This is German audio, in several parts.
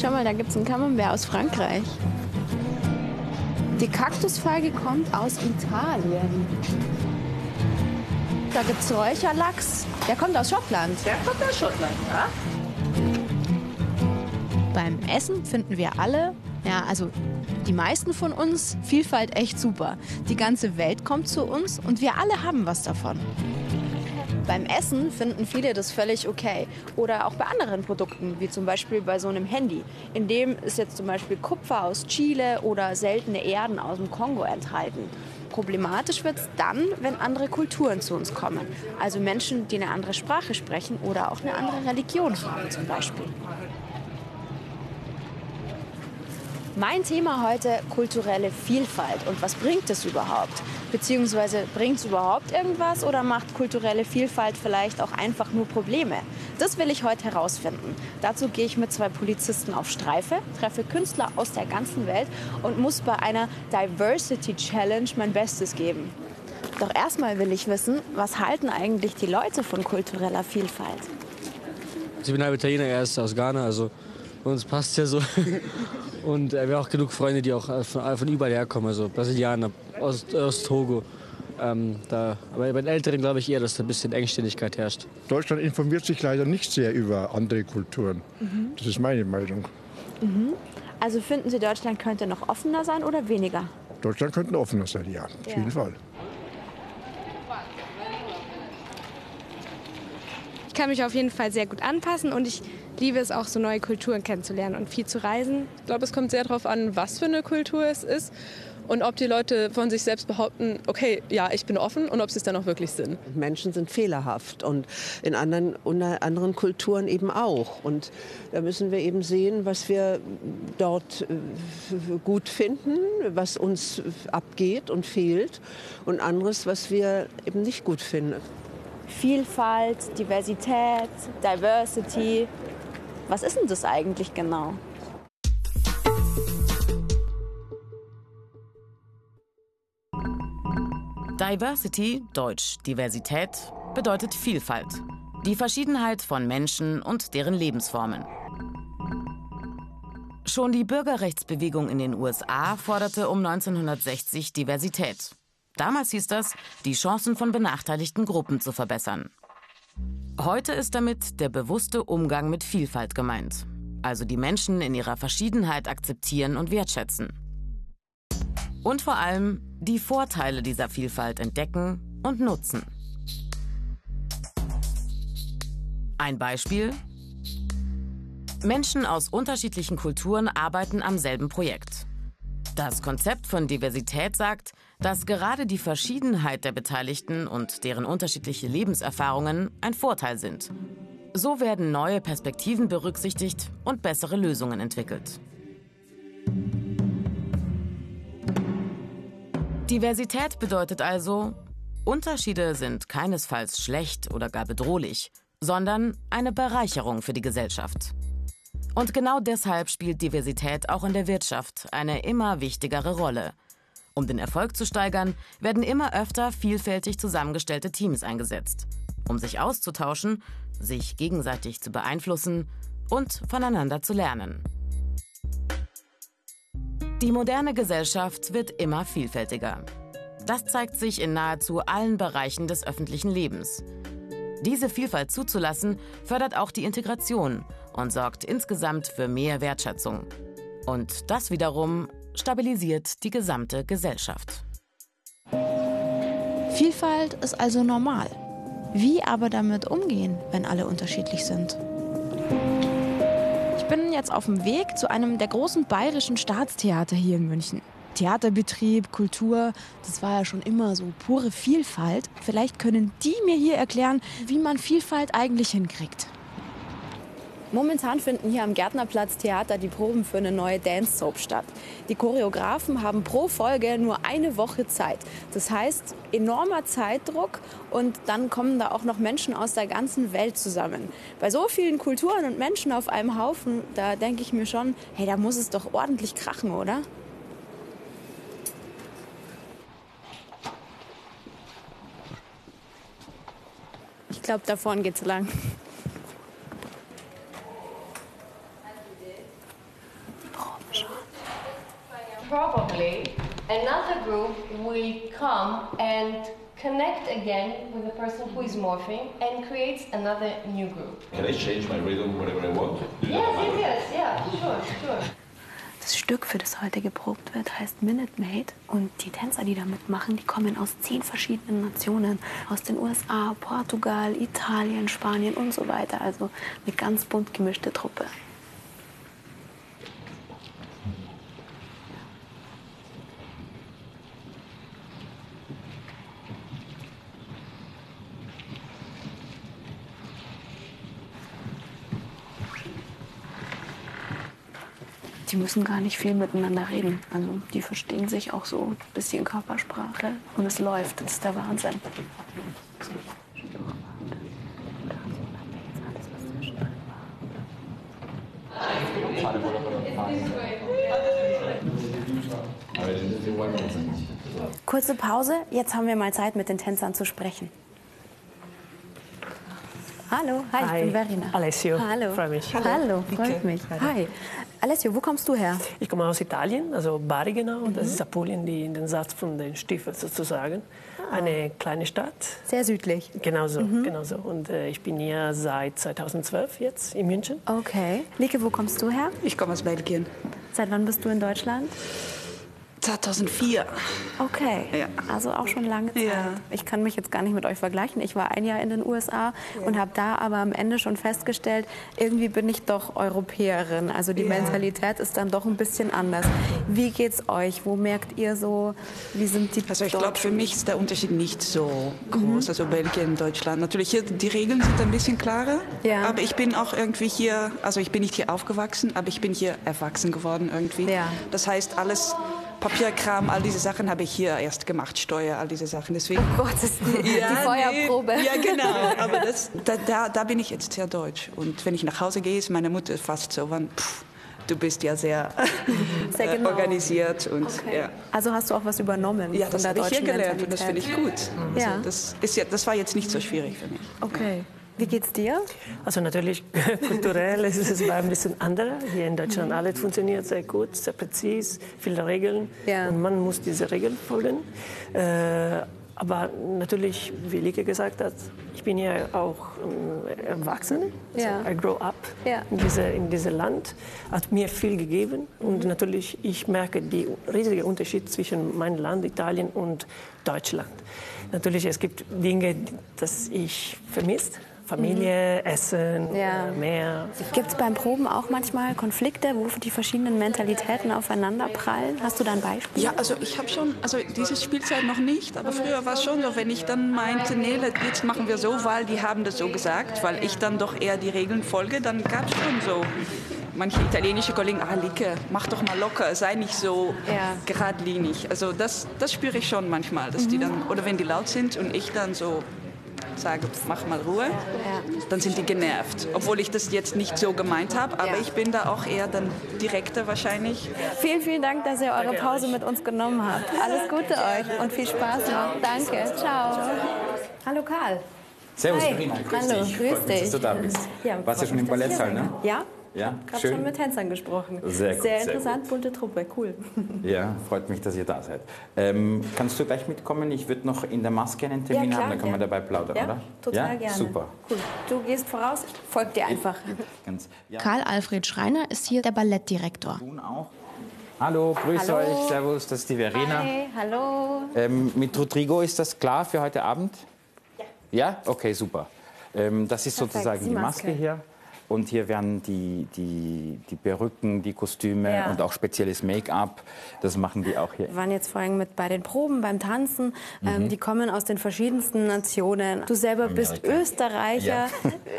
Schau mal, da gibt es einen Camembert aus Frankreich. Die Kaktusfeige kommt aus Italien. Da gibt es Räucherlachs. Der kommt aus Schottland. Der kommt aus Schottland, ja? Beim Essen finden wir alle, ja, also die meisten von uns, Vielfalt echt super. Die ganze Welt kommt zu uns und wir alle haben was davon. Beim Essen finden viele das völlig okay. Oder auch bei anderen Produkten, wie zum Beispiel bei so einem Handy. In dem ist jetzt zum Beispiel Kupfer aus Chile oder seltene Erden aus dem Kongo enthalten. Problematisch wird es dann, wenn andere Kulturen zu uns kommen. Also Menschen, die eine andere Sprache sprechen oder auch eine andere Religion haben zum Beispiel. Mein Thema heute kulturelle Vielfalt und was bringt es überhaupt? Beziehungsweise bringt es überhaupt irgendwas oder macht kulturelle Vielfalt vielleicht auch einfach nur Probleme? Das will ich heute herausfinden. Dazu gehe ich mit zwei Polizisten auf Streife, treffe Künstler aus der ganzen Welt und muss bei einer Diversity Challenge mein Bestes geben. Doch erstmal will ich wissen, was halten eigentlich die Leute von kultureller Vielfalt? Ich bin halb Italiener, er ist aus Ghana, also uns passt ja so. Und äh, wir haben auch genug Freunde, die auch äh, von, äh, von überall herkommen, also Brasilianer, aus, aus Togo. Ähm, da, aber bei den Älteren glaube ich eher, dass da ein bisschen Engständigkeit herrscht. Deutschland informiert sich leider nicht sehr über andere Kulturen. Mhm. Das ist meine Meinung. Mhm. Also finden Sie, Deutschland könnte noch offener sein oder weniger? Deutschland könnte offener sein, ja, auf ja. jeden Fall. Ich kann mich auf jeden Fall sehr gut anpassen und ich liebe es auch, so neue Kulturen kennenzulernen und viel zu reisen. Ich glaube, es kommt sehr darauf an, was für eine Kultur es ist und ob die Leute von sich selbst behaupten, okay, ja, ich bin offen und ob sie es dann auch wirklich sind. Menschen sind fehlerhaft und in anderen, anderen Kulturen eben auch. Und da müssen wir eben sehen, was wir dort äh, gut finden, was uns abgeht und fehlt und anderes, was wir eben nicht gut finden. Vielfalt, Diversität, Diversity, was ist denn das eigentlich genau? Diversity, Deutsch Diversität, bedeutet Vielfalt. Die Verschiedenheit von Menschen und deren Lebensformen. Schon die Bürgerrechtsbewegung in den USA forderte um 1960 Diversität. Damals hieß das, die Chancen von benachteiligten Gruppen zu verbessern. Heute ist damit der bewusste Umgang mit Vielfalt gemeint, also die Menschen in ihrer Verschiedenheit akzeptieren und wertschätzen. Und vor allem die Vorteile dieser Vielfalt entdecken und nutzen. Ein Beispiel. Menschen aus unterschiedlichen Kulturen arbeiten am selben Projekt. Das Konzept von Diversität sagt, dass gerade die Verschiedenheit der Beteiligten und deren unterschiedliche Lebenserfahrungen ein Vorteil sind. So werden neue Perspektiven berücksichtigt und bessere Lösungen entwickelt. Diversität bedeutet also, Unterschiede sind keinesfalls schlecht oder gar bedrohlich, sondern eine Bereicherung für die Gesellschaft. Und genau deshalb spielt Diversität auch in der Wirtschaft eine immer wichtigere Rolle – um den Erfolg zu steigern, werden immer öfter vielfältig zusammengestellte Teams eingesetzt, um sich auszutauschen, sich gegenseitig zu beeinflussen und voneinander zu lernen. Die moderne Gesellschaft wird immer vielfältiger. Das zeigt sich in nahezu allen Bereichen des öffentlichen Lebens. Diese Vielfalt zuzulassen, fördert auch die Integration und sorgt insgesamt für mehr Wertschätzung. Und das wiederum stabilisiert die gesamte Gesellschaft. Vielfalt ist also normal. Wie aber damit umgehen, wenn alle unterschiedlich sind? Ich bin jetzt auf dem Weg zu einem der großen bayerischen Staatstheater hier in München. Theaterbetrieb, Kultur, das war ja schon immer so pure Vielfalt. Vielleicht können die mir hier erklären, wie man Vielfalt eigentlich hinkriegt. Momentan finden hier am Gärtnerplatz Theater die Proben für eine neue Dance Soap statt. Die Choreografen haben pro Folge nur eine Woche Zeit. Das heißt, enormer Zeitdruck und dann kommen da auch noch Menschen aus der ganzen Welt zusammen. Bei so vielen Kulturen und Menschen auf einem Haufen, da denke ich mir schon, hey, da muss es doch ordentlich krachen, oder? Ich glaube, da vorne geht's lang. Probably another group will come and connect again with the person who is morphing and creates another new group. Can I change my rhythm whenever I want? Yes, yes, yes, yeah, sure, sure. Das Stück, für das heute geprobt wird, heißt Minute Maid. Und die Tänzer, die da mitmachen, die kommen aus zehn verschiedenen Nationen. Aus den USA, Portugal, Italien, Spanien und so weiter. Also eine ganz bunt gemischte Truppe. Müssen gar nicht viel miteinander reden. Also die verstehen sich auch so ein bisschen Körpersprache und es läuft. Das ist der Wahnsinn. Kurze Pause, jetzt haben wir mal Zeit, mit den Tänzern zu sprechen. Hallo, hi, Hi. ich bin Verena. Alessio, Hallo. freue mich. Hallo, freut Ike. mich. Hi. Alessio, wo kommst du her? Ich komme aus Italien, also Bari genau. Und das Mhm. ist Apulien, die in den Satz von den Stiefeln sozusagen. Eine kleine Stadt. Sehr südlich. Genau so, Mhm. genau so. Und äh, ich bin hier seit 2012 jetzt in München. Okay. Lieke, wo kommst du her? Ich komme aus Belgien. Seit wann bist du in Deutschland? 2004. Okay. Ja. Also auch schon lange Zeit. Ja. Ich kann mich jetzt gar nicht mit euch vergleichen. Ich war ein Jahr in den USA und habe da aber am Ende schon festgestellt, irgendwie bin ich doch Europäerin. Also die Ja. Mentalität ist dann doch ein bisschen anders. Wie geht's euch? Wo merkt ihr so, wie sind die Also ich glaube, für mich ist der Unterschied nicht so groß. Mhm. Also Belgien, Deutschland. Natürlich hier, die Regeln sind ein bisschen klarer. Ja. Aber ich bin auch irgendwie hier, also ich bin nicht hier aufgewachsen, aber ich bin hier erwachsen geworden irgendwie. Ja. Das heißt, alles Papierkram, all diese Sachen habe ich hier erst gemacht, Steuer, all diese Sachen. Deswegen. Oh Gott, das ist die, die Feuerprobe. Nee, ja, genau. Aber das, da, da, da bin ich jetzt sehr deutsch. Und wenn ich nach Hause gehe, ist meine Mutter fast so, wann, pff, du bist ja sehr, Sehr genau. organisiert. Und, ja. Also hast du auch was übernommen Ja, von das habe ich hier gelernt und das finde ich gut. Mentalität? Ja. Also das, ist ja, das war jetzt nicht so schwierig für mich. Okay. Wie geht's dir? Also natürlich kulturell ist es war ein bisschen anderer. Hier in Deutschland alles funktioniert sehr gut, sehr präzise, viele Regeln Ja. und man muss diese Regeln folgen. Äh, aber natürlich, wie Lieke gesagt hat, ich bin ja auch ähm, erwachsen. Also Ja. I grow up Ja. in diesem in diese Land. Hat mir viel gegeben und natürlich ich merke den riesigen Unterschied zwischen meinem Land, Italien und Deutschland. Natürlich es gibt Dinge, das ich vermisst. Familie, Essen, Mhm. Ja. äh, Meer. Gibt es beim Proben auch manchmal Konflikte, wo die verschiedenen Mentalitäten aufeinander prallen? Hast du da ein Beispiel? Ja, also ich habe schon, also diese Spielzeit noch nicht, aber früher war es schon so, wenn ich dann meinte, nee, jetzt machen wir so, weil die haben das so gesagt, weil ich dann doch eher die Regeln folge, dann gab es schon so manche italienische Kollegen, ah, Lieke, mach doch mal locker, sei nicht so Ja. geradlinig. Also das, das spüre ich schon manchmal, dass die Mhm. dann, oder wenn die laut sind und ich dann so sage, mach mal Ruhe, dann sind die genervt. Obwohl ich das jetzt nicht so gemeint habe, aber Ja. ich bin da auch eher dann direkter wahrscheinlich. Vielen, vielen Dank, dass ihr eure Pause mit uns genommen habt. Alles Gute euch und viel Spaß noch. Danke. Ciao. Hallo Karl. Servus, Hi. Marina. Grüß Hallo, dich. grüß Freut mich, dass du dich. da bist. Ja, Warst ja schon im Ballettsaal, ne? Ja, Ja, gerade schön. schon mit Tänzern gesprochen. Sehr gut, Sehr sehr interessant, bunte Truppe, cool. Ja, freut mich, dass ihr da seid. Ähm, kannst du gleich mitkommen? Ich würde noch in der Maske einen Termin Ja, klar, haben, dann können wir ja. dabei plaudern, Ja, oder? total ja? gerne. Super. Cool. Du gehst voraus, ich folge dir einfach. Ganz, ja. Karl Alfred Schreiner ist hier der Ballettdirektor. Hallo, grüß Hallo. euch, servus, das ist die Verena. Hi, hallo. Ähm, mit Rodrigo ist das klar für heute Abend? Ja. Ja? Okay, super. Ähm, das ist Perfekt, sozusagen die die Maske Maske. hier. Und hier werden die, die, die Perücken, die Kostüme Ja. und auch spezielles Make-up. Das machen die auch hier. Wir waren jetzt vorhin mit bei den Proben, beim Tanzen. Ähm, Mhm. die kommen aus den verschiedensten Nationen. Du selber bist Amerika. Österreicher. Ja.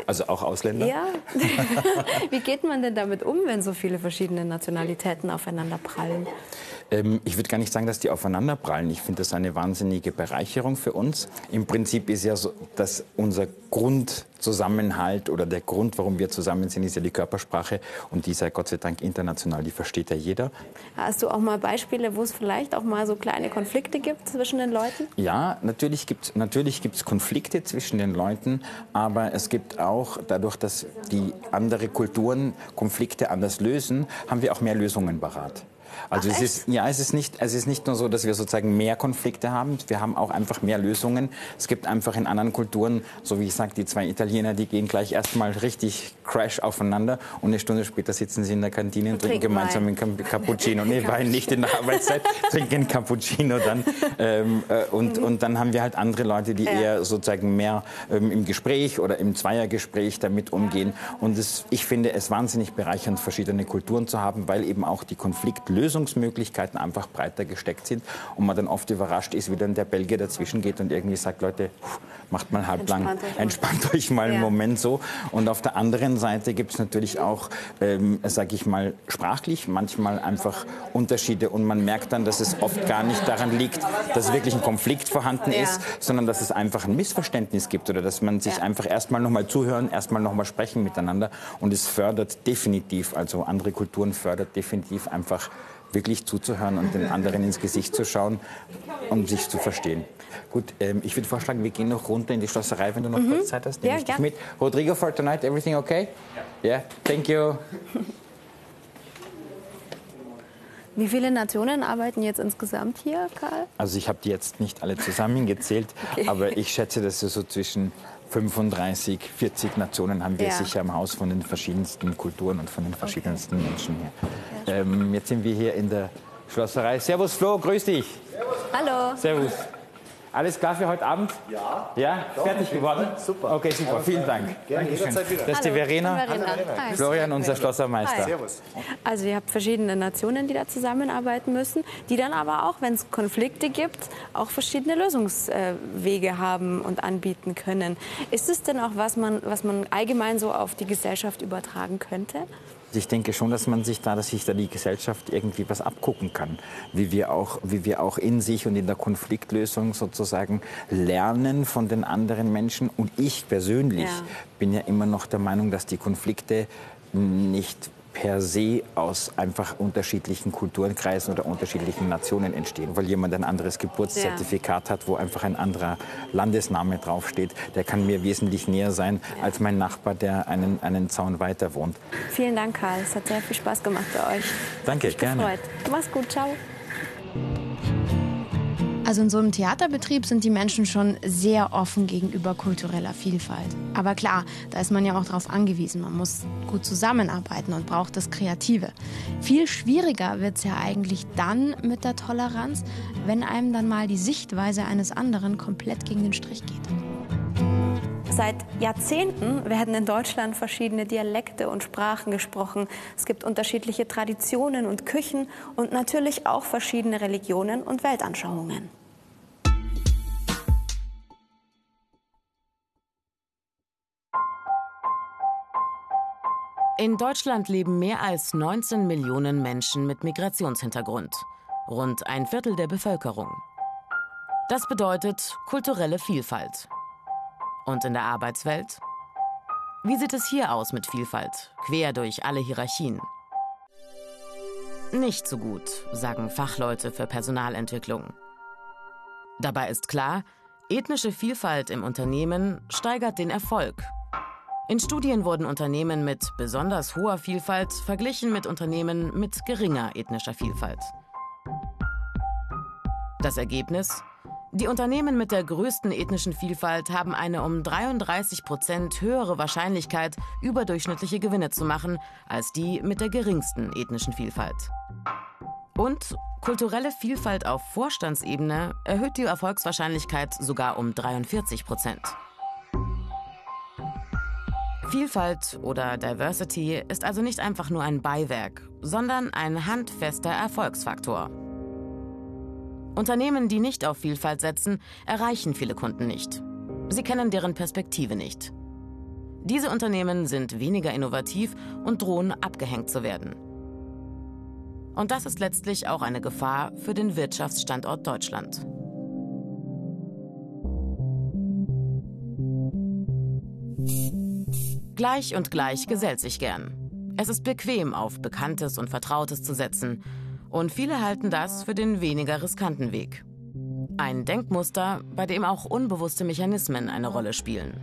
Also auch Ausländer? Ja. Wie geht man denn damit um, wenn so viele verschiedene Nationalitäten aufeinander prallen? Ähm, ich würde gar nicht sagen, dass die aufeinanderprallen. Ich finde das eine wahnsinnige Bereicherung für uns. Im Prinzip ist ja so, dass unser Grundzusammenhalt oder der Grund, warum wir zusammen sind, ist ja die Körpersprache. Und die ja Gott sei Dank international, die versteht ja jeder. Hast du auch mal Beispiele, wo es vielleicht auch mal so kleine Konflikte gibt zwischen den Leuten? Ja, natürlich gibt es natürlich gibt's Konflikte zwischen den Leuten, aber es gibt auch, dadurch, dass die andere Kulturen Konflikte anders lösen, haben wir auch mehr Lösungen parat. Also Ach, es ist ja, es ist nicht, es ist nicht nur so, dass wir sozusagen mehr Konflikte haben. Wir haben auch einfach mehr Lösungen. Es gibt einfach in anderen Kulturen, so wie ich sage, die zwei Italiener, die gehen gleich erstmal richtig crash aufeinander und eine Stunde später sitzen sie in der Kantine und, trinken trinken gemeinsam einen Cap- Cappuccino. Nee, Wein nicht in der Arbeitszeit, trinken Cappuccino dann. Ähm, äh, und, und dann haben wir halt andere Leute, die eher sozusagen mehr ähm, im Gespräch oder im Zweiergespräch damit umgehen. Und es, ich finde es wahnsinnig bereichernd, verschiedene Kulturen zu haben, weil eben auch die Konfliktlösungsmöglichkeiten einfach breiter gesteckt sind und man dann oft überrascht ist, wie dann der Belgier dazwischen geht und irgendwie sagt, Leute, macht mal halblang, Entspannt euch entspannt euch mal einen Ja. Moment so. Und auf der anderen Seite gibt es natürlich auch, ähm, sage ich mal, sprachlich manchmal einfach Unterschiede und man merkt dann, dass es oft gar nicht daran liegt, dass wirklich ein Konflikt vorhanden Ja. ist, sondern dass es einfach ein Missverständnis gibt oder dass man sich einfach erstmal nochmal zuhören, erstmal nochmal sprechen miteinander und es fördert definitiv, also andere Kulturen fördert definitiv einfach wirklich zuzuhören und den anderen ins Gesicht zu schauen und sich zu verstehen. Gut, ähm, ich würde vorschlagen, wir gehen noch runter in die Schlosserei, wenn du noch Mhm. kurz Zeit hast. Ja, Nehme ich dich gern. mit. Rodrigo, for tonight, everything okay? Ja. Yeah, thank you. Wie viele Nationen arbeiten jetzt insgesamt hier, Karl? Also ich habe die jetzt nicht alle zusammengezählt, Okay. aber ich schätze, dass wir so zwischen 35, 40 Nationen haben wir Ja. sicher im Haus von den verschiedensten Kulturen und von den verschiedensten Menschen hier. Ähm, jetzt sind wir hier in der Schlosserei. Servus Flo, grüß dich. Hallo. Servus. Alles klar für heute Abend? Ja. Ja? Doch, Fertig geworden? Super. Okay, super. Vielen Dank. Gerne, jederzeit wieder. Das ist die Hallo, Verena. bin Verena. Hi. Florian, unser Schlossermeister. Hi. Also ihr habt verschiedene Nationen, die da zusammenarbeiten müssen, die dann aber auch, wenn es Konflikte gibt, auch verschiedene Lösungswege haben und anbieten können. Ist es denn auch was man, was man allgemein so auf die Gesellschaft übertragen könnte? Ich denke schon, dass man sich da, dass sich da die Gesellschaft irgendwie was abgucken kann, wie wir auch, wie wir auch in sich und in der Konfliktlösung sozusagen lernen von den anderen Menschen. Und ich persönlich Ja. bin ja immer noch der Meinung, dass die Konflikte nicht per se aus einfach unterschiedlichen Kulturenkreisen oder unterschiedlichen Nationen entstehen, weil jemand ein anderes Geburtszertifikat hat, wo einfach ein anderer Landesname draufsteht. Der kann mir wesentlich näher sein als mein Nachbar, der einen, einen Zaun weiter wohnt. Vielen Dank, Karl. Es hat sehr viel Spaß gemacht bei euch. Danke, gerne. Freut. Mach's gut, ciao. Also in so einem Theaterbetrieb sind die Menschen schon sehr offen gegenüber kultureller Vielfalt. Aber klar, da ist man ja auch darauf angewiesen. Man muss gut zusammenarbeiten und braucht das Kreative. Viel schwieriger wird es ja eigentlich dann mit der Toleranz, wenn einem dann mal die Sichtweise eines anderen komplett gegen den Strich geht. Seit Jahrzehnten werden in Deutschland verschiedene Dialekte und Sprachen gesprochen. Es gibt unterschiedliche Traditionen und Küchen und natürlich auch verschiedene Religionen und Weltanschauungen. In Deutschland leben mehr als 19 Millionen Menschen mit Migrationshintergrund, rund ein Viertel der Bevölkerung. Das bedeutet kulturelle Vielfalt. Und in der Arbeitswelt? Wie sieht es hier aus mit Vielfalt, quer durch alle Hierarchien? Nicht so gut, sagen Fachleute für Personalentwicklung. Dabei ist klar, ethnische Vielfalt im Unternehmen steigert den Erfolg. In Studien wurden Unternehmen mit besonders hoher Vielfalt verglichen mit Unternehmen mit geringer ethnischer Vielfalt. Das Ergebnis? Die Unternehmen mit der größten ethnischen Vielfalt haben eine um 33 Prozent höhere Wahrscheinlichkeit, überdurchschnittliche Gewinne zu machen, als die mit der geringsten ethnischen Vielfalt. Und kulturelle Vielfalt auf Vorstandsebene erhöht die Erfolgswahrscheinlichkeit sogar um 43 Prozent. Vielfalt oder Diversity ist also nicht einfach nur ein Beiwerk, sondern ein handfester Erfolgsfaktor. Unternehmen, die nicht auf Vielfalt setzen, erreichen viele Kunden nicht. Sie kennen deren Perspektive nicht. Diese Unternehmen sind weniger innovativ und drohen abgehängt zu werden. Und das ist letztlich auch eine Gefahr für den Wirtschaftsstandort Deutschland. Gleich und gleich gesellt sich gern. Es ist bequem, auf Bekanntes und Vertrautes zu setzen. Und viele halten das für den weniger riskanten Weg. Ein Denkmuster, bei dem auch unbewusste Mechanismen eine Rolle spielen.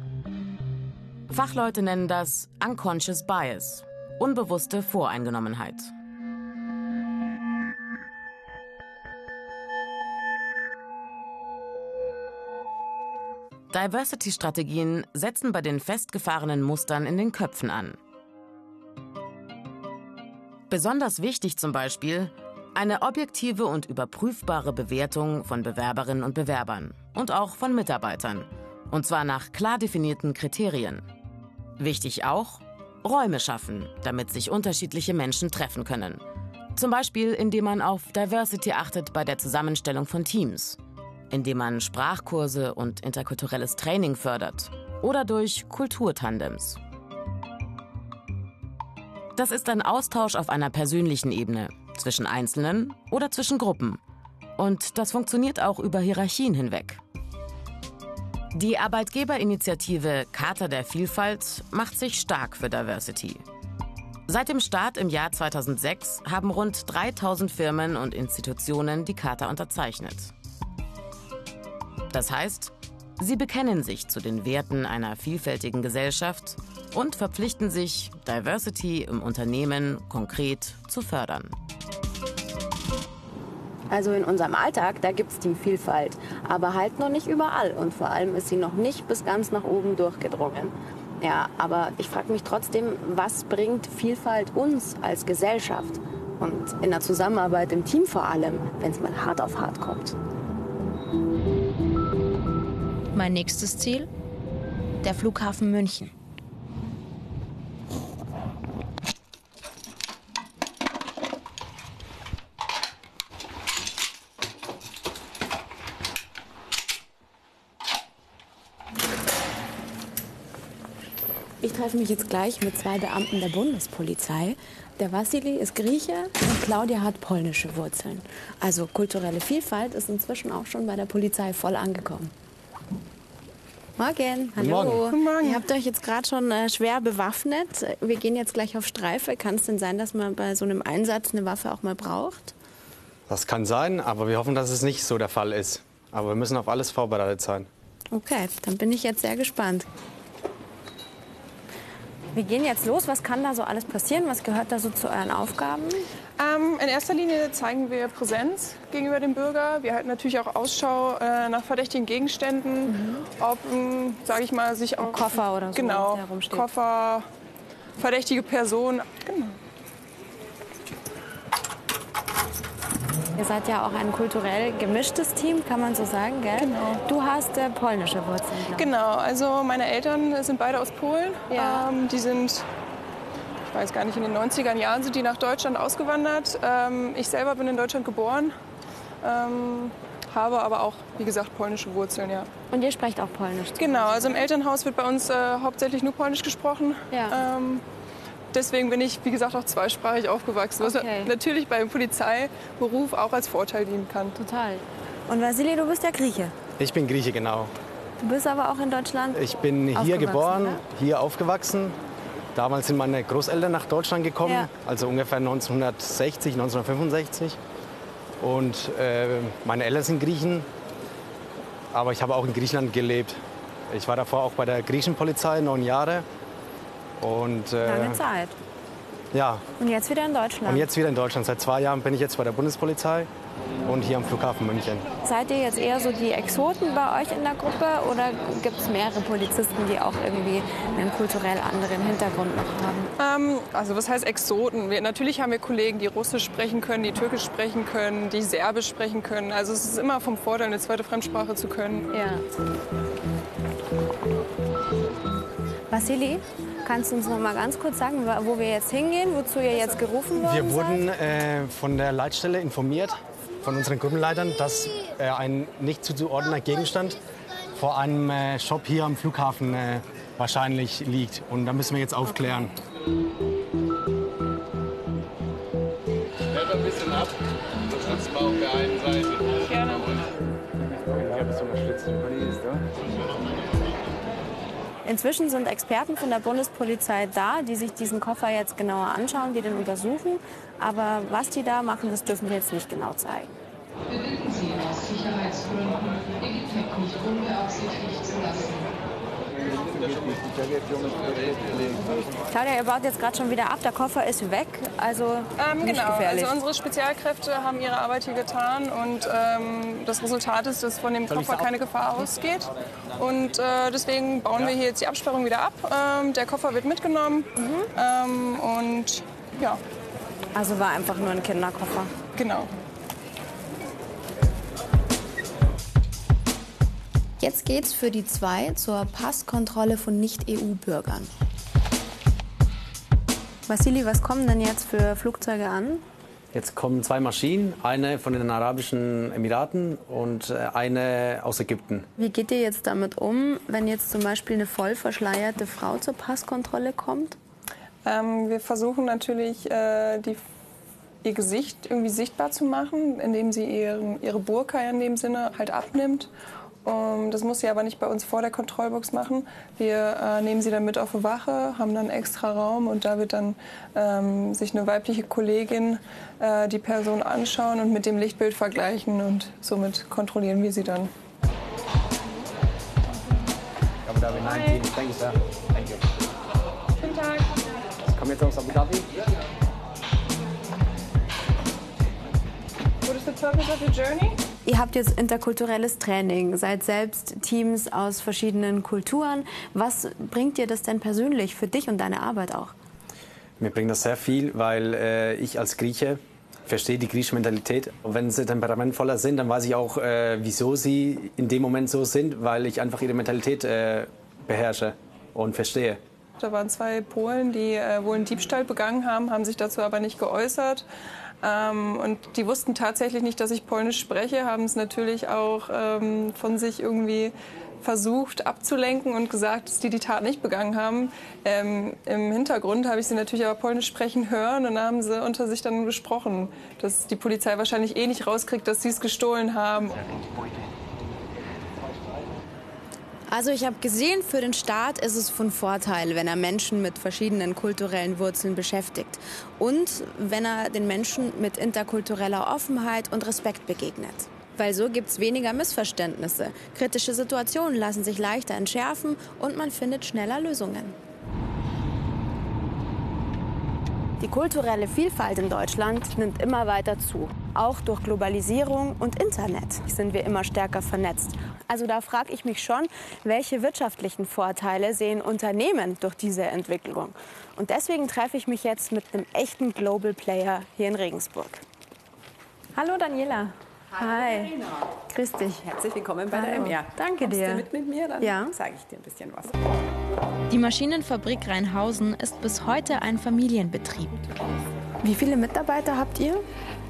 Fachleute nennen das Unconscious Bias, unbewusste Voreingenommenheit. Diversity-Strategien setzen bei den festgefahrenen Mustern in den Köpfen an. Besonders wichtig zum Beispiel eine objektive und überprüfbare Bewertung von Bewerberinnen und Bewerbern und auch von Mitarbeitern. Und zwar nach klar definierten Kriterien. Wichtig auch, Räume schaffen, damit sich unterschiedliche Menschen treffen können. Zum Beispiel, indem man auf Diversity achtet bei der Zusammenstellung von Teams, indem man Sprachkurse und interkulturelles Training fördert oder durch Kulturtandems. Das ist ein Austausch auf einer persönlichen Ebene, zwischen Einzelnen oder zwischen Gruppen. Und das funktioniert auch über Hierarchien hinweg. Die Arbeitgeberinitiative Charta der Vielfalt macht sich stark für Diversity. Seit dem Start im Jahr 2006 haben rund 3000 Firmen und Institutionen die Charta unterzeichnet. Das heißt, sie bekennen sich zu den Werten einer vielfältigen Gesellschaft und verpflichten sich, Diversity im Unternehmen konkret zu fördern. Also in unserem Alltag, da gibt es die Vielfalt, aber halt noch nicht überall und vor allem ist sie noch nicht bis ganz nach oben durchgedrungen. Ja, aber ich frage mich trotzdem, was bringt Vielfalt uns als Gesellschaft und in der Zusammenarbeit im Team vor allem, wenn es mal hart auf hart kommt. Mein nächstes Ziel? Der Flughafen München. Ich treffe mich jetzt gleich mit zwei Beamten der Bundespolizei. Der Vassili ist Grieche und Claudia hat polnische Wurzeln. Also kulturelle Vielfalt ist inzwischen auch schon bei der Polizei voll angekommen. Morgen, hallo. Guten Morgen. Ihr habt euch jetzt gerade schon äh, schwer bewaffnet. Wir gehen jetzt gleich auf Streife. Kann es denn sein, dass man bei so einem Einsatz eine Waffe auch mal braucht? Das kann sein, aber wir hoffen, dass es nicht so der Fall ist. Aber wir müssen auf alles vorbereitet sein. Okay, dann bin ich jetzt sehr gespannt. Wir gehen jetzt los. Was kann da so alles passieren? Was gehört da so zu euren Aufgaben? Ähm, in erster Linie zeigen wir Präsenz gegenüber dem Bürger. Wir halten natürlich auch Ausschau äh, nach verdächtigen Gegenständen, ob, sage ich mal, sich auch Koffer oder so, genau. Koffer, verdächtige Personen. Genau. Ihr seid ja auch ein kulturell gemischtes Team, kann man so sagen, gell? Genau. Du hast äh, polnische Wurzeln. Genau, also meine Eltern sind beide aus Polen. Ja. Ähm, die sind, ich weiß gar nicht, in den 90er Jahren sind die nach Deutschland ausgewandert. Ähm, ich selber bin in Deutschland geboren, ähm, habe aber auch, wie gesagt, polnische Wurzeln, ja. Und ihr sprecht auch Polnisch? Genau, also im Elternhaus wird bei uns äh, hauptsächlich nur Polnisch gesprochen. Ja. Ähm, deswegen bin ich, wie gesagt, auch zweisprachig aufgewachsen, was Okay. natürlich beim Polizeiberuf auch als Vorteil dienen kann. Total. Und Vasili, du bist ja Grieche. Ich bin Grieche, genau. Du bist aber auch in Deutschland. Ich bin hier geboren, ne? hier aufgewachsen. Damals sind meine Großeltern nach Deutschland gekommen, Ja. also ungefähr 1960, 1965. Und äh, meine Eltern sind Griechen, aber ich habe auch in Griechenland gelebt. Ich war davor auch bei der griechischen Polizei, neun Jahre. Und, äh, Lange Zeit. Ja, Und jetzt wieder in Deutschland. und jetzt wieder in Deutschland. Seit zwei Jahren bin ich jetzt bei der Bundespolizei und hier am Flughafen München. Seid ihr jetzt eher so die Exoten bei euch in der Gruppe oder gibt es mehrere Polizisten, die auch irgendwie einen kulturell anderen Hintergrund noch haben? Ähm, also was heißt Exoten? Wir, natürlich haben wir Kollegen, die Russisch sprechen können, die Türkisch sprechen können, die Serbisch sprechen können. Also es ist immer vom Vorteil, eine zweite Fremdsprache zu können. Ja. Vasili, kannst du uns noch mal ganz kurz sagen, wo wir jetzt hingehen, wozu ihr jetzt gerufen worden Wir wurden seid? äh, von der Leitstelle informiert, von unseren Gruppenleitern, dass äh, ein nicht zuzuordnener Gegenstand vor einem äh, Shop hier am Flughafen äh, wahrscheinlich liegt. Und da müssen wir jetzt aufklären. Stellt ein bisschen ab. Sonst mal auf der einen Seite. Inzwischen sind Experten von der Bundespolizei da, die sich diesen Koffer jetzt genauer anschauen, die den untersuchen. Aber was die da machen, das dürfen wir jetzt nicht genau zeigen. Bitten Sie aus Sicherheitsgründen, Ihr Gepäck nicht unbeabsichtigt zu lassen. Claudia, ihr baut jetzt gerade schon wieder ab, der Koffer ist weg, also Ähm, nicht genau, gefährlich. also unsere Spezialkräfte haben ihre Arbeit hier getan und ähm, das Resultat ist, dass von dem Koffer keine Gefahr ausgeht. Und äh, deswegen bauen wir hier jetzt die Absperrung wieder ab. Ähm, der Koffer wird mitgenommen. Ähm, und ja. Also war einfach nur ein Kinderkoffer. Genau. Jetzt geht's für die zwei zur Passkontrolle von Nicht-EU-Bürgern. Vassili, was kommen denn jetzt für Flugzeuge an? Jetzt kommen zwei Maschinen, eine von den Arabischen Emiraten und äh, eine aus Ägypten. Wie geht ihr jetzt damit um, wenn jetzt zum Beispiel eine voll verschleierte Frau zur Passkontrolle kommt? Ähm, wir versuchen natürlich, äh, die, ihr Gesicht irgendwie sichtbar zu machen, indem sie ihren, ihre Burka in dem Sinne halt abnimmt. Um, das muss sie aber nicht bei uns vor der Kontrollbox machen. Wir äh, nehmen sie dann mit auf eine Wache, haben dann extra Raum und da wird dann ähm, sich eine weibliche Kollegin äh, die Person anschauen und mit dem Lichtbild vergleichen und somit kontrollieren wir sie dann. Abu Dhabi 19, thank you, sir. Thank you. Guten Tag. Kommen jetzt aus Abu Dhabi? What is the purpose of your journey? Ihr habt jetzt interkulturelles Training, seid selbst Teams aus verschiedenen Kulturen. Was bringt dir das denn persönlich für dich und deine Arbeit auch? Mir bringt das sehr viel, weil äh, ich als Grieche verstehe die griechische Mentalität. Und wenn sie temperamentvoller sind, dann weiß ich auch, äh, wieso sie in dem Moment so sind, weil ich einfach ihre Mentalität äh, beherrsche und verstehe. Da waren zwei Polen, die äh, wohl einen Diebstahl begangen haben, haben sich dazu aber nicht geäußert. Ähm, und die wussten tatsächlich nicht, dass ich Polnisch spreche, haben es natürlich auch ähm, von sich irgendwie versucht abzulenken und gesagt, dass die die Tat nicht begangen haben. Ähm, Im Hintergrund habe ich sie natürlich aber Polnisch sprechen hören und da haben sie unter sich dann besprochen, dass die Polizei wahrscheinlich eh nicht rauskriegt, dass sie es gestohlen haben. Also ich habe gesehen, für den Staat ist es von Vorteil, wenn er Menschen mit verschiedenen kulturellen Wurzeln beschäftigt und wenn er den Menschen mit interkultureller Offenheit und Respekt begegnet. Weil so gibt es weniger Missverständnisse. Kritische Situationen lassen sich leichter entschärfen und man findet schneller Lösungen. Die kulturelle Vielfalt in Deutschland nimmt immer weiter zu. Auch durch Globalisierung und Internet sind wir immer stärker vernetzt. Also da frage ich mich schon, welche wirtschaftlichen Vorteile sehen Unternehmen durch diese Entwicklung? Und deswegen treffe ich mich jetzt mit einem echten Global Player hier in Regensburg. Hallo Daniela. Hi. Verena. Grüß dich. Herzlich willkommen bei der Hallo. MR. Danke Kommst dir. Du mit, mit mir, dann Ja. zeige ich dir ein bisschen was. Die Maschinenfabrik Rheinhausen ist bis heute ein Familienbetrieb. Wie viele Mitarbeiter habt ihr?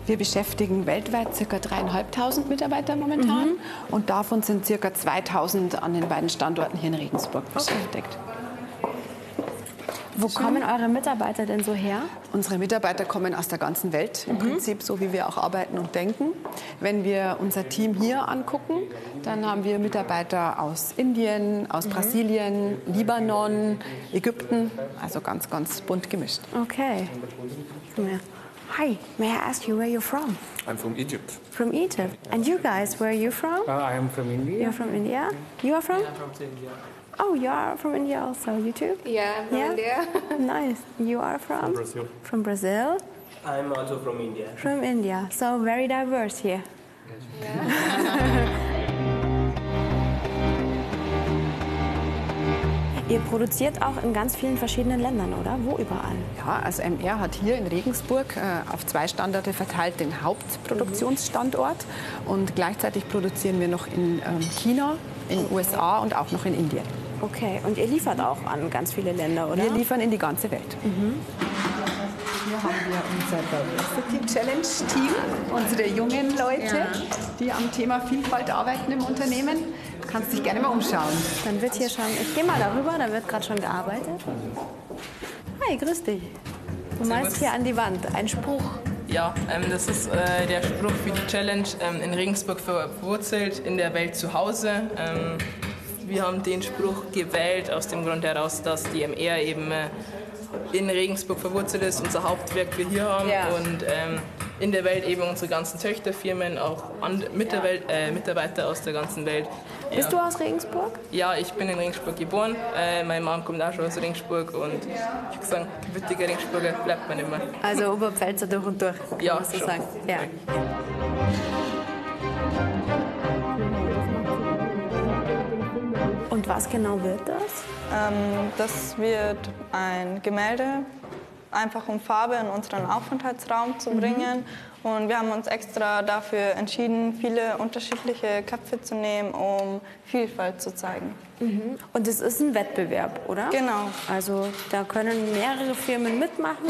Wir beschäftigen weltweit ca. 3.500 Mitarbeiter momentan und davon sind ca. 2.000 an den beiden Standorten hier in Regensburg beschäftigt. Wo kommen eure Mitarbeiter denn so her? Unsere Mitarbeiter kommen aus der ganzen Welt, im Prinzip so wie wir auch arbeiten und denken. Wenn wir unser Team hier angucken, dann haben wir Mitarbeiter aus Indien, aus Brasilien, Libanon, Ägypten, also ganz, ganz bunt gemischt. Okay. Hi, may I ask you where you're from? I'm from Egypt. From Egypt. And you guys, where are you from? Uh, I am from India. You're from India? You are from? from India. Oh, you are from India also. You too? Yeah, I'm from India. nice. You are from? From Brazil. From Brazil? I'm also from India. From India. So very diverse here. Ihr produziert auch in ganz vielen verschiedenen Ländern, oder? Wo überall? Ja, also MR hat hier in Regensburg äh, auf zwei Standorte verteilt den Hauptproduktionsstandort und gleichzeitig produzieren wir noch in ähm, China, in den USA und auch noch in Indien. Okay, und ihr liefert auch an ganz viele Länder, oder? Wir liefern in die ganze Welt. Hier haben wir unser Diversity Challenge Team, unsere jungen Leute, Ja. die am Thema Vielfalt arbeiten im Unternehmen. Du kannst dich gerne mal umschauen. Dann wird hier schon, ich gehe mal darüber, da wird gerade schon gearbeitet. Hi, grüß dich. Du malst hier an die Wand einen Spruch. Ja, ähm, das ist äh, der Spruch für die Challenge ähm, in Regensburg verwurzelt, in der Welt zu Hause. Ähm, wir haben den Spruch gewählt aus dem Grund heraus, dass die MR eben äh, in Regensburg verwurzelt ist, unser Hauptwerk wir hier haben Ja. und ähm, in der Welt eben unsere ganzen Töchterfirmen, auch an, mit der Welt, äh, Mitarbeiter aus der ganzen Welt. Bist du aus Regensburg? Ja, ich bin in Regensburg geboren. Äh, meine Mom kommt auch schon aus Regensburg und ich würde sagen, gebürtiger Regensburger bleibt man immer. Also Oberpfälzer durch und durch, Ja, man so schon. sagen. Ja. Was genau wird das? Ähm, das wird ein Gemälde, einfach um Farbe in unseren Aufenthaltsraum zu Mhm. Und wir haben uns extra dafür entschieden, viele unterschiedliche Köpfe zu nehmen, um Vielfalt zu zeigen. Mhm. Und es ist ein Wettbewerb, oder? Genau. Also da können mehrere Firmen mitmachen.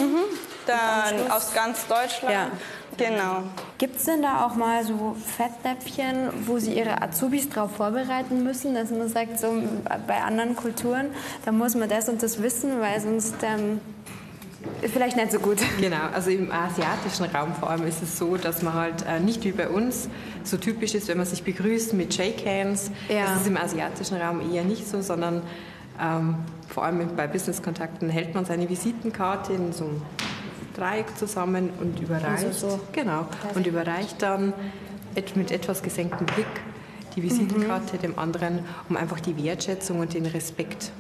Dann aus ganz Deutschland. Ja. Genau. Gibt es denn da auch mal so Fettnäpfchen, wo Sie Ihre Azubis darauf vorbereiten müssen, dass man sagt, so bei anderen Kulturen, da muss man das und das wissen, weil sonst ähm, vielleicht nicht so gut. Genau, also im asiatischen Raum vor allem ist es so, dass man halt äh, nicht wie bei uns so typisch ist, wenn man sich begrüßt mit Shake Hands. Ja. Das ist im asiatischen Raum eher nicht so, sondern ähm, vor allem bei Businesskontakten hält man seine Visitenkarte in so einem Dreieck zusammen und überreicht. Also so. Genau, und überreicht dann mit etwas gesenktem Blick die Visitenkarte Mhm. dem anderen, um einfach die Wertschätzung und den Respekt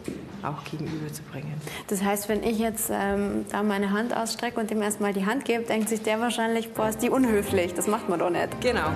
auch gegenüberzubringen. Das heißt, wenn ich jetzt ähm, da meine Hand ausstrecke und dem erstmal die Hand gebe, denkt sich der wahrscheinlich, boah, ist die unhöflich. Das macht man doch nicht. Genau.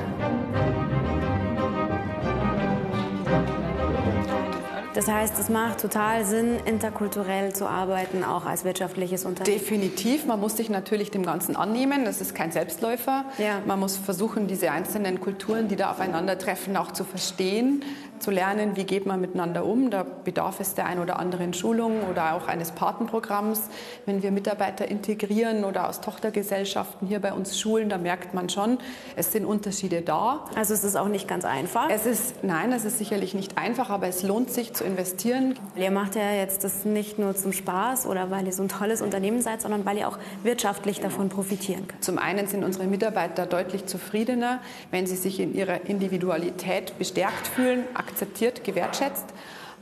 Das heißt, es macht total Sinn, interkulturell zu arbeiten, auch als wirtschaftliches Unternehmen. Definitiv. Man muss sich natürlich dem Ganzen annehmen. Das ist kein Selbstläufer. Man muss versuchen, diese einzelnen Kulturen, die da aufeinandertreffen, auch zu verstehen, zu lernen, wie geht man miteinander um. Da bedarf es der ein oder anderen Schulung oder auch eines Patenprogramms. Wenn wir Mitarbeiter integrieren oder aus Tochtergesellschaften hier bei uns schulen, da merkt man schon, es sind Unterschiede da. Also es ist auch nicht ganz einfach? Es ist, nein, es ist sicherlich nicht einfach, aber es lohnt sich zu investieren. Ihr macht ja jetzt das nicht nur zum Spaß oder weil ihr so ein tolles Unternehmen seid, sondern weil ihr auch wirtschaftlich davon profitieren könnt. Zum einen sind unsere Mitarbeiter deutlich zufriedener, wenn sie sich in ihrer Individualität bestärkt fühlen, akzeptiert, gewertschätzt.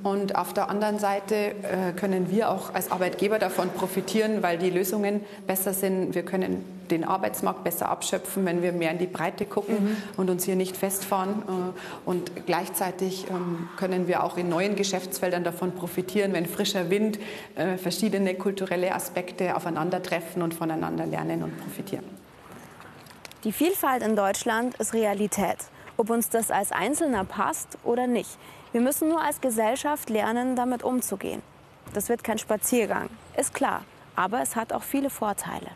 Und auf der anderen Seite äh, können wir auch als Arbeitgeber davon profitieren, weil die Lösungen besser sind. Wir können den Arbeitsmarkt besser abschöpfen, wenn wir mehr in die Breite gucken Mhm. und uns hier nicht festfahren. Äh, Und gleichzeitig ähm, können wir auch in neuen Geschäftsfeldern davon profitieren, wenn frischer Wind äh, verschiedene kulturelle Aspekte aufeinandertreffen und voneinander lernen und profitieren. Die Vielfalt in Deutschland ist Realität. Ob uns das als Einzelner passt oder nicht. Wir müssen nur als Gesellschaft lernen, damit umzugehen. Das wird kein Spaziergang, ist klar. Aber es hat auch viele Vorteile.